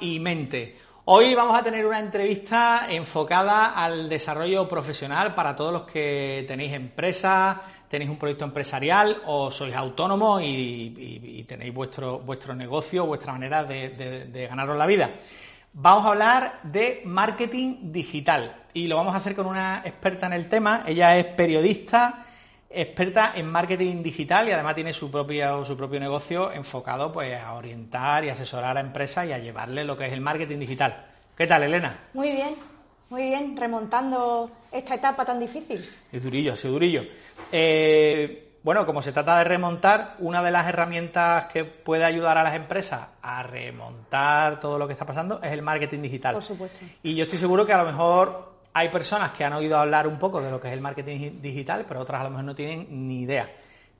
y mente. Hoy vamos a tener una entrevista enfocada al desarrollo profesional para todos los que tenéis empresas, tenéis un proyecto empresarial o sois autónomos y, tenéis vuestro, vuestro negocio, vuestra manera de, de ganaros la vida. Vamos a hablar de marketing digital y lo vamos a hacer con una experta en el tema. Ella es periodista, experta en marketing digital y además tiene su propio, su propio negocio enfocado pues, a orientar y asesorar a empresas y a llevarle lo que es el marketing digital. ¿Qué tal, Elena? Muy bien, muy bien, remontando esta etapa tan difícil. Es durillo, es durillo. Eh, bueno, como se trata de remontar, una de las herramientas que puede ayudar a las empresas a remontar todo lo que está pasando es el marketing digital. Por supuesto. Y yo estoy seguro que a lo mejor hay personas que han oído hablar un poco de lo que es el marketing digital, pero otras a lo mejor no tienen ni idea.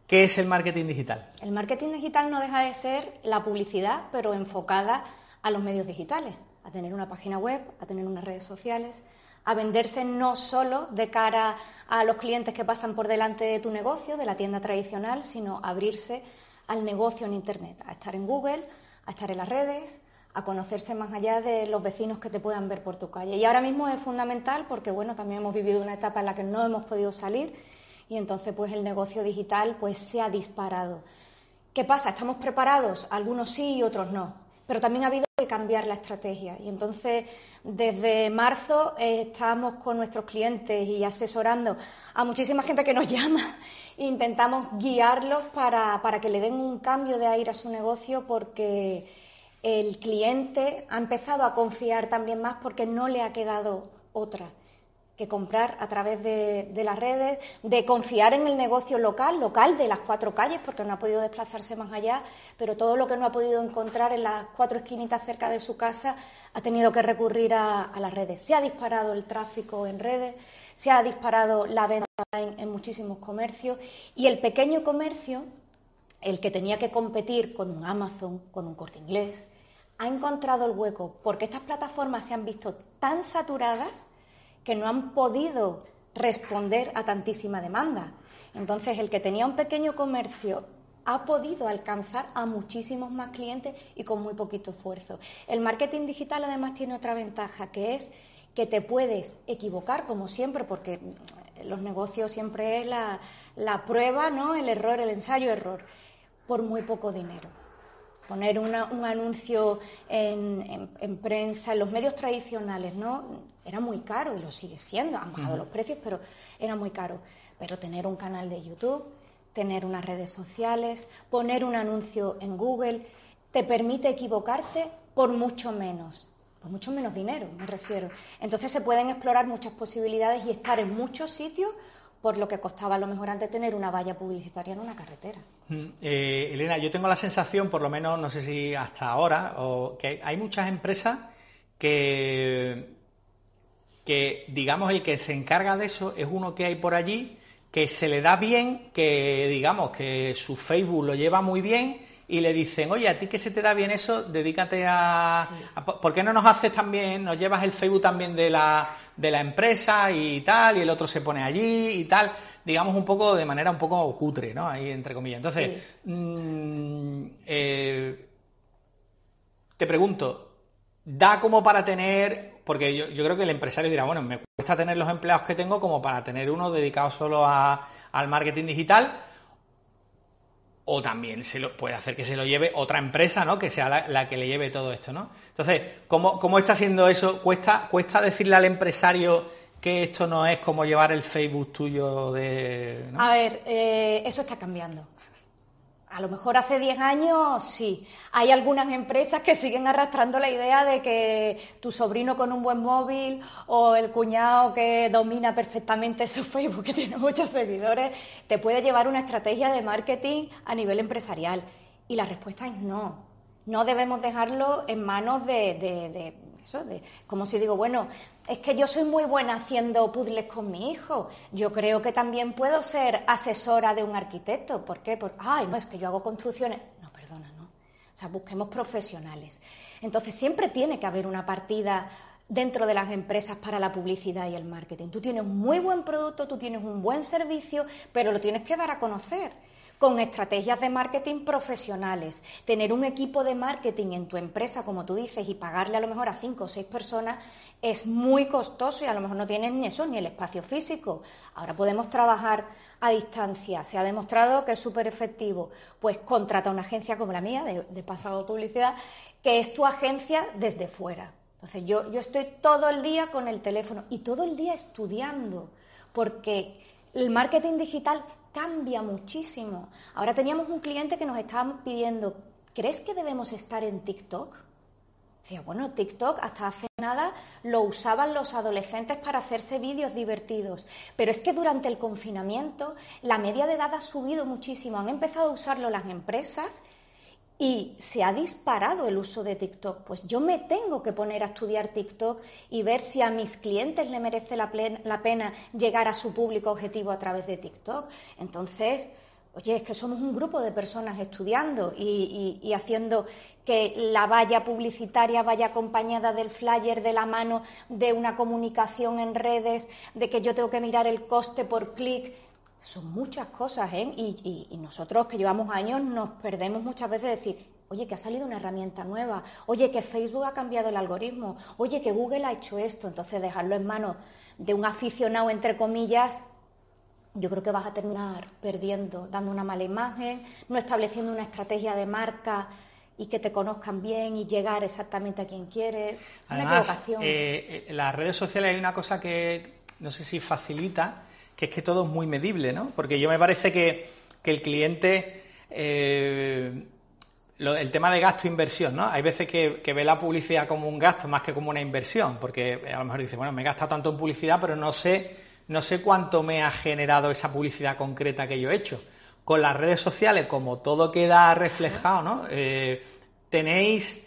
¿Qué es el marketing digital? El marketing digital no deja de ser la publicidad, pero enfocada a los medios digitales, a tener una página web, a tener unas redes sociales, a venderse no solo de cara a los clientes que pasan por delante de tu negocio, de la tienda tradicional, sino abrirse al negocio en Internet, a estar en Google, a estar en las redes, a conocerse más allá de los vecinos que te puedan ver por tu calle. Y ahora mismo es fundamental porque, bueno, también hemos vivido una etapa en la que no hemos podido salir y entonces pues el negocio digital pues se ha disparado. ¿Qué pasa? ¿Estamos preparados? Algunos sí y otros no. Pero también ha habido que cambiar la estrategia. Y entonces, desde marzo eh, estamos con nuestros clientes y asesorando a muchísima gente que nos llama. Intentamos guiarlos para, para que le den un cambio de aire a su negocio porque el cliente ha empezado a confiar también más porque no le ha quedado otra que comprar a través de, las redes, de confiar en el negocio local, local de las cuatro calles, porque no ha podido desplazarse más allá, pero todo lo que no ha podido encontrar en las cuatro esquinitas cerca de su casa ha tenido que recurrir a, las redes. Se ha disparado el tráfico en redes, se ha disparado la venta en muchísimos comercios y el pequeño comercio, el que tenía que competir con un Amazon, con un corte inglés, ha encontrado el hueco porque estas plataformas se han visto tan saturadas que no han podido responder a tantísima demanda. Entonces, el que tenía un pequeño comercio ha podido alcanzar a muchísimos más clientes y con muy poquito esfuerzo. El marketing digital además tiene otra ventaja, que es que te puedes equivocar, como siempre, porque los negocios siempre es la, prueba, ¿no? el error, el ensayo-error, por muy poco dinero poner un anuncio en, prensa, en los medios tradicionales, ¿no? Era muy caro y lo sigue siendo, han bajado los precios, pero era muy caro. Pero tener un canal de YouTube, tener unas redes sociales, poner un anuncio en Google, te permite equivocarte por mucho menos, por mucho menos dinero, me refiero. Entonces se pueden explorar muchas posibilidades y estar en muchos sitios por lo que costaba a lo mejor antes tener una valla publicitaria en una carretera. Mm, eh, Elena, yo tengo la sensación, por lo menos no sé si hasta ahora, o que hay muchas empresas que, que, digamos, el que se encarga de eso es uno que hay por allí, que se le da bien, que digamos que su Facebook lo lleva muy bien y le dicen, oye, a ti que se te da bien eso, dedícate a, ¿Por qué no nos haces también, nos llevas el Facebook también de la, de la empresa y tal, y el otro se pone allí y tal? Digamos un poco de manera un poco cutre, ¿no? Ahí entre comillas. Entonces, mm, eh, te pregunto, ¿da como para tener, porque yo, yo, creo que el empresario dirá, bueno, me cuesta tener los empleados que tengo como para tener uno dedicado solo a, al marketing digital? O también se lo puede hacer que se lo lleve otra empresa, ¿no? Que sea la, que le lleve todo esto, ¿no? Entonces, ¿cómo, ¿cómo, está siendo eso? ¿Cuesta, ¿Cuesta decirle al empresario que esto no es como llevar el Facebook tuyo de... A ver, eh, eso está cambiando. A lo mejor hace 10 años sí. Hay algunas empresas que siguen arrastrando la idea de que tu sobrino con un buen móvil o el cuñado que domina perfectamente su Facebook, que tiene muchos seguidores, te puede llevar una estrategia de marketing a nivel empresarial. Y la respuesta es no. No debemos dejarlo en manos de, de eso, de, como si digo, bueno, es que yo soy muy buena haciendo puzzles con mi hijo. Yo creo que también puedo ser asesora de un arquitecto. ¿Por qué? Porque, ay, no, es que yo hago construcciones. No, perdona, no. O sea, busquemos profesionales. Entonces, siempre tiene que haber una partida dentro de las empresas para la publicidad y el marketing. Tú tienes un muy buen producto, tú tienes un buen servicio, pero lo tienes que dar a conocer. Con estrategias de marketing profesionales. Tener un equipo de marketing en tu empresa, como tú dices, y pagarle a lo mejor a cinco o seis personas es muy costoso y a lo mejor no tienen ni eso, ni el espacio físico. Ahora podemos trabajar a distancia. Se ha demostrado que es súper efectivo. Pues contrata una agencia como la mía, de, de pasado publicidad, que es tu agencia desde fuera. Entonces yo, yo estoy todo el día con el teléfono y todo el día estudiando, porque el marketing digital cambia muchísimo. Ahora teníamos un cliente que nos estaba pidiendo, ¿crees que debemos estar en TikTok? Decía, bueno, TikTok hasta hace nada lo usaban los adolescentes para hacerse vídeos divertidos, pero es que durante el confinamiento la media de edad ha subido muchísimo, han empezado a usarlo las empresas y se ha disparado el uso de TikTok. Pues yo me tengo que poner a estudiar TikTok y ver si a mis clientes le merece la, pena llegar a su público objetivo a través de TikTok. Entonces, Oye, es que somos un grupo de personas estudiando y, haciendo que la valla publicitaria vaya acompañada del flyer, de la mano, de una comunicación en redes, de que yo tengo que mirar el coste por clic. Son muchas cosas, ¿eh? Y, y nosotros que llevamos años nos perdemos muchas veces de decir, oye, que ha salido una herramienta nueva, oye, que Facebook ha cambiado el algoritmo, oye, que Google ha hecho esto. Entonces, dejarlo en manos de un aficionado, entre comillas, yo creo que vas a terminar perdiendo, dando una mala imagen, no estableciendo una estrategia de marca y que te conozcan bien y llegar exactamente a quien quieres. Una equivocación. Eh, en las redes sociales hay una cosa que no sé si facilita, que es que todo es muy medible, ¿no? Porque yo me parece que, el cliente, eh, el tema de gasto e inversión, ¿no? Hay veces que, que, ve la publicidad como un gasto más que como una inversión, porque a lo mejor dice, bueno, me he gastado tanto en publicidad, pero no sé no sé cuánto me ha generado esa publicidad concreta que yo he hecho. Con las redes sociales, como todo queda reflejado, ¿no? Eh, tenéis,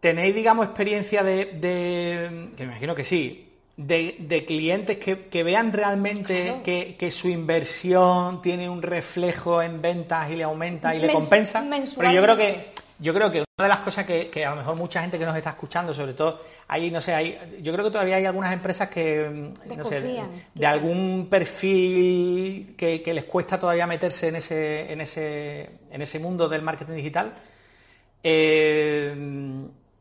tenéis, digamos, experiencia de, que me imagino que sí, de, clientes que, vean realmente que, su inversión tiene un reflejo en ventas y le aumenta y le compensa. Pero yo creo que yo creo que una de las cosas que, a lo mejor mucha gente que nos está escuchando, sobre todo, hay, no sé, hay, yo creo que todavía hay algunas empresas que, mm, no sé, de, algún perfil que, les cuesta todavía meterse en ese, en ese, en ese mundo del marketing digital. Eh,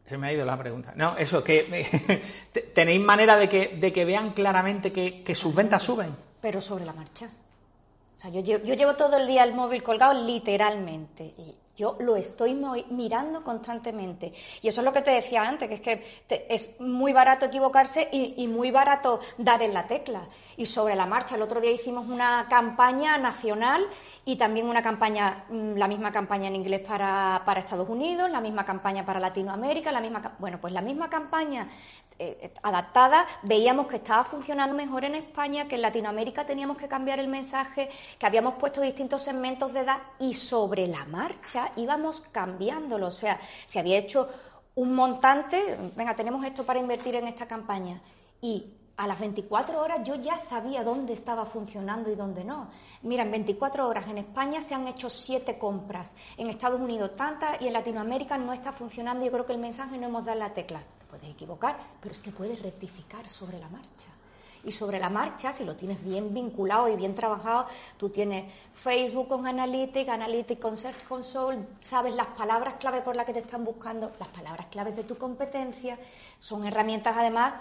se me ha ido la pregunta. No, eso, que tenéis manera de que, de que vean claramente que, sus ventas suben. Pero sobre la marcha. O sea, yo, yo llevo todo el día el móvil colgado literalmente. Yo lo estoy mirando constantemente. Y eso es lo que te decía antes, que es que es muy barato equivocarse y, muy barato dar en la tecla. Y sobre la marcha, el otro día hicimos una campaña nacional y también una campaña, mm, la misma campaña en inglés para, Estados Unidos, la misma campaña para Latinoamérica, la misma, bueno, pues la misma campaña eh, eh, adaptada, veíamos que estaba funcionando mejor en España, que en Latinoamérica teníamos que cambiar el mensaje, que habíamos puesto distintos segmentos de edad y sobre la marcha íbamos cambiándolo. O sea, se había hecho un montante, venga, tenemos esto para invertir en esta campaña. Y a las 24 horas yo ya sabía dónde estaba funcionando y dónde no. Mira, en 24 horas en España se han hecho siete compras, en Estados Unidos tantas y en Latinoamérica no está funcionando. Yo creo que el mensaje no hemos dado la tecla puedes equivocar, pero es que puedes rectificar sobre la marcha. Y sobre la marcha, si lo tienes bien vinculado y bien trabajado, tú tienes Facebook con Analytics, Analytics con Search Console, sabes las palabras clave por las que te están buscando, las palabras claves de tu competencia, son herramientas además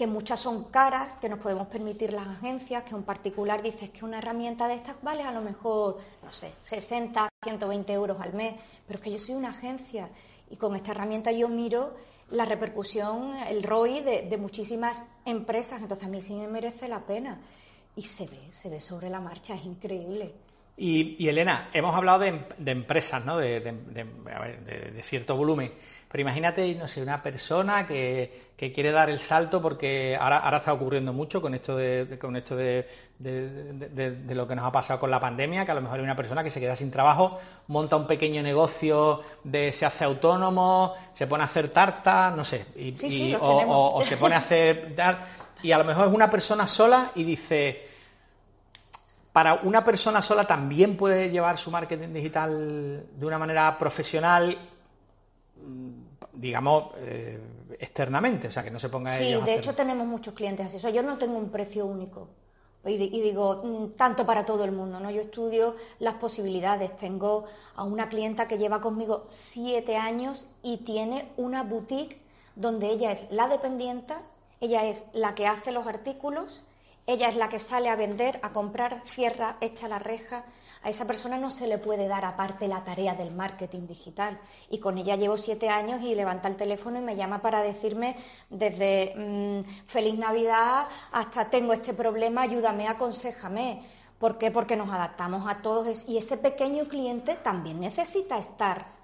que muchas son caras, que nos podemos permitir las agencias, que un particular dices que una herramienta de estas vale a lo mejor, no sé, 60, 120 euros al mes, pero es que yo soy una agencia y con esta herramienta yo miro la repercusión, el ROI de, muchísimas empresas. Entonces a mí sí me merece la pena. Y se ve, se ve sobre la marcha, es increíble. Y, Elena, hemos hablado de, empresas, ¿no? De, cierto volumen. Pero imagínate, no sé, una persona que, quiere dar el salto porque ahora, ahora está ocurriendo mucho con esto de, con esto de, lo que nos ha pasado con la pandemia, que a lo mejor hay una persona que se queda sin trabajo, monta un pequeño negocio, de, se hace autónomo, se pone a hacer tartas, no sé, y, o, o se pone a hacer... Y a lo mejor es una persona sola y dice para una persona sola también puede llevar su marketing digital de una manera profesional, mm, digamos, eh, externamente, o sea, que no se ponga Sí, de hecho tenemos muchos clientes así. yo no tengo un precio único. y, digo, mm, tanto para todo el mundo, ¿no? Yo estudio las posibilidades. Tengo a una clienta que lleva conmigo siete años y tiene una boutique donde ella es la dependiente, ella es la que hace los artículos, ella es la que sale a vender, a comprar, cierra, echa la reja. A esa persona no se le puede dar aparte la tarea del marketing digital. Y con ella llevo siete años y levanta el teléfono y me llama para decirme desde mm, feliz Navidad hasta tengo este problema, ayúdame, aconsejame. ¿Por qué? Porque nos adaptamos a todos y ese pequeño cliente también necesita estar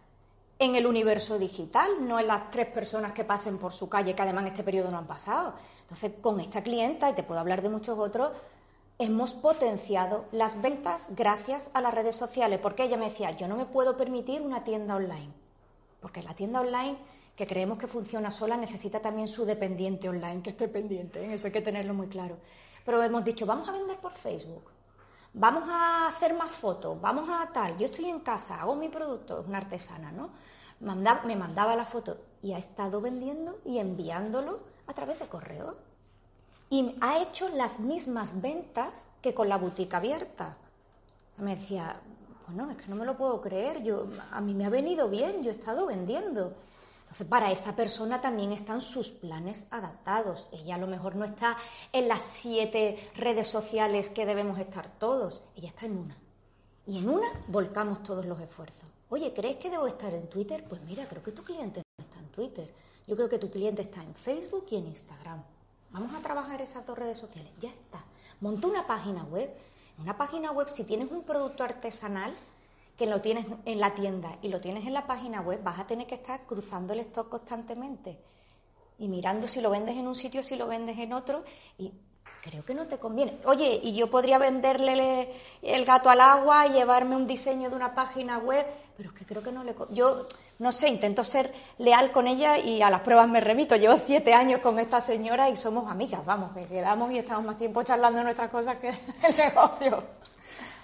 en el universo digital, no en las tres personas que pasen por su calle, que además en este periodo no han pasado. Entonces, con esta clienta, y te puedo hablar de muchos otros, hemos potenciado las ventas gracias a las redes sociales, porque ella me decía, yo no me puedo permitir una tienda online, porque la tienda online que creemos que funciona sola necesita también su dependiente online, que esté pendiente, ¿eh? eso hay que tenerlo muy claro. Pero hemos dicho, vamos a vender por Facebook, vamos a hacer más fotos, vamos a tal, yo estoy en casa, hago mi producto, es una artesana, ¿no? me mandaba la foto y ha estado vendiendo y enviándolo a través de correo y ha hecho las mismas ventas que con la boutique abierta. Me decía, bueno, es que no me lo puedo creer, yo, a mí me ha venido bien, yo he estado vendiendo. Entonces, para esa persona también están sus planes adaptados. Ella a lo mejor no está en las siete redes sociales que debemos estar todos, ella está en una. Y en una volcamos todos los esfuerzos. Oye, ¿crees que debo estar en Twitter? Pues mira, creo que tu cliente no está en Twitter. Yo creo que tu cliente está en Facebook y en Instagram. Vamos a trabajar esas dos redes sociales. Ya está. Monta una página web. Una página web, si tienes un producto artesanal que lo tienes en la tienda y lo tienes en la página web, vas a tener que estar cruzando el stock constantemente y mirando si lo vendes en un sitio, si lo vendes en otro. Y creo que no te conviene. Oye, y yo podría venderle el gato al agua y llevarme un diseño de una página web, pero es que creo que no le. Yo no sé, intento ser leal con ella y a las pruebas me remito. Llevo siete años con esta señora y somos amigas, vamos, que quedamos y estamos más tiempo charlando nuestras cosas que el negocio.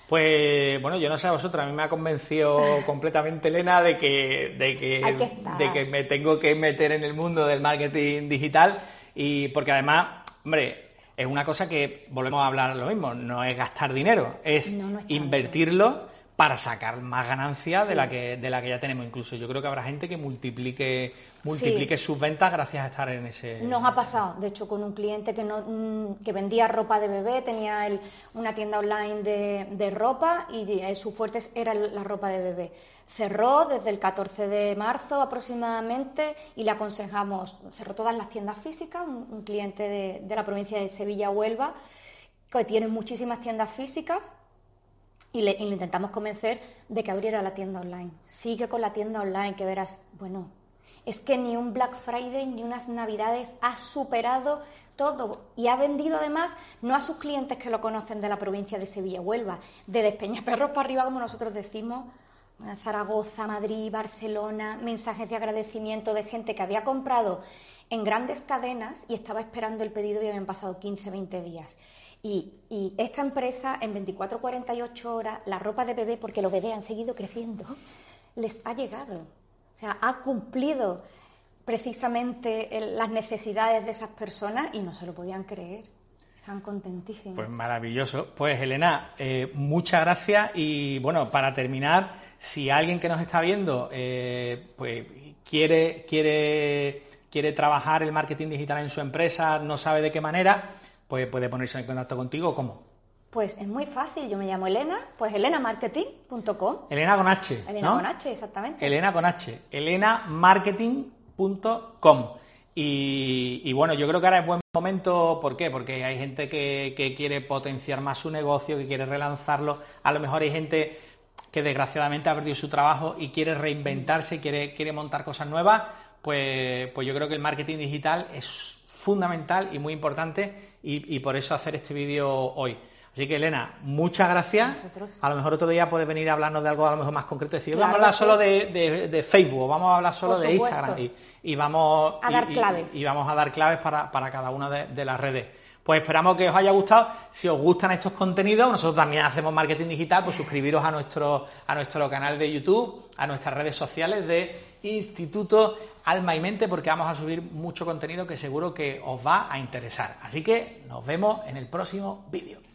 Pues bueno, yo no sé a vosotros, a mí me ha convencido completamente Elena de que, de que, de que me tengo que meter en el mundo del marketing digital y porque además, hombre, es una cosa que volvemos a hablar lo mismo, no es gastar dinero, es invertirlo para sacar más ganancias de la que de la que ya tenemos. Incluso yo creo que habrá gente que multiplique multiplique sus ventas gracias a estar en ese nos ha pasado de hecho con un cliente que no mm, que vendía ropa de bebé tenía una tienda online de, ropa y su fuerte era la ropa de bebé. Cerró desde el 14 de marzo aproximadamente y le aconsejamos cerró todas las tiendas físicas un, cliente de, de la provincia de Sevilla Huelva que tiene muchísimas tiendas físicas y le, intentamos convencer de que abriera la tienda online. Sigue con la tienda online, que verás, bueno, es que ni un Black Friday ni unas Navidades ha superado todo y ha vendido además no a sus clientes que lo conocen de la provincia de Sevilla, Huelva, de Despeñaperros para arriba, como nosotros decimos, Zaragoza, Madrid, Barcelona, mensajes de agradecimiento de gente que había comprado en grandes cadenas y estaba esperando el pedido y habían pasado 15, 20 días. Y, esta empresa en 24, 48 horas, la ropa de bebé, porque los bebés han seguido creciendo, les ha llegado. O sea, ha cumplido precisamente las necesidades de esas personas y no se lo podían creer. Están contentísimos. Pues maravilloso. Pues Elena, eh, muchas gracias y bueno, para terminar, si alguien que nos está viendo eh, pues quiere, quiere, quiere trabajar el marketing digital en su empresa, no sabe de qué manera, pues puede ponerse en contacto contigo, ¿cómo? Pues es muy fácil, yo me llamo Elena, pues elenamarketing.com. Elena con H. Elena con H, exactamente. Elena con H. elenamarketing.com. Y, y, bueno, yo creo que ahora es buen momento, ¿por qué? Porque hay gente que, quiere potenciar más su negocio, que quiere relanzarlo. A lo mejor hay gente que desgraciadamente ha perdido su trabajo y quiere reinventarse, quiere, quiere montar cosas nuevas. Pues, pues yo creo que el marketing digital es fundamental y muy importante y, por eso hacer este vídeo hoy. Así que Elena, muchas gracias. A lo mejor otro día puedes venir a hablarnos de algo a lo mejor más concreto. Decir, vamos a hablar solo de, Facebook, vamos a hablar solo de Instagram y, vamos a dar claves. Y, vamos a dar claves para, cada una de, las redes. Pues esperamos que os haya gustado. Si os gustan estos contenidos, nosotros también hacemos marketing digital, pues suscribiros a nuestro, a nuestro canal de YouTube, a nuestras redes sociales de Instituto Alma y Mente porque vamos a subir mucho contenido que seguro que os va a interesar. Así que nos vemos en el próximo vídeo.